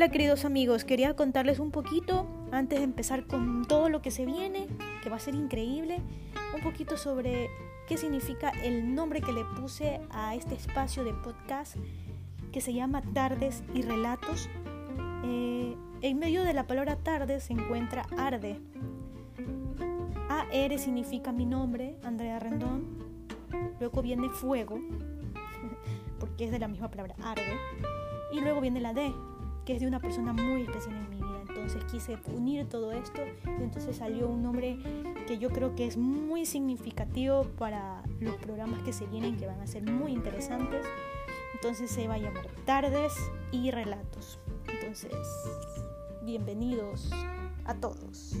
Hola queridos amigos, quería contarles un poquito, antes de empezar con todo lo que se viene, que va a ser increíble, un poquito sobre qué significa el nombre que le puse a este espacio de podcast que se llama Tardes y Relatos. Eh, en medio de la palabra tarde se encuentra arde. AR significa mi nombre, Andrea Rendón. Luego viene fuego, porque es de la misma palabra arde. Y luego viene la D, que es de una persona muy especial en mi vida. Entonces quise unir todo esto y entonces salió un nombre que yo creo que es muy significativo para los programas que se vienen, que van a ser muy interesantes. Entonces se va a llamar Tardes y Relatos. Entonces, bienvenidos a todos.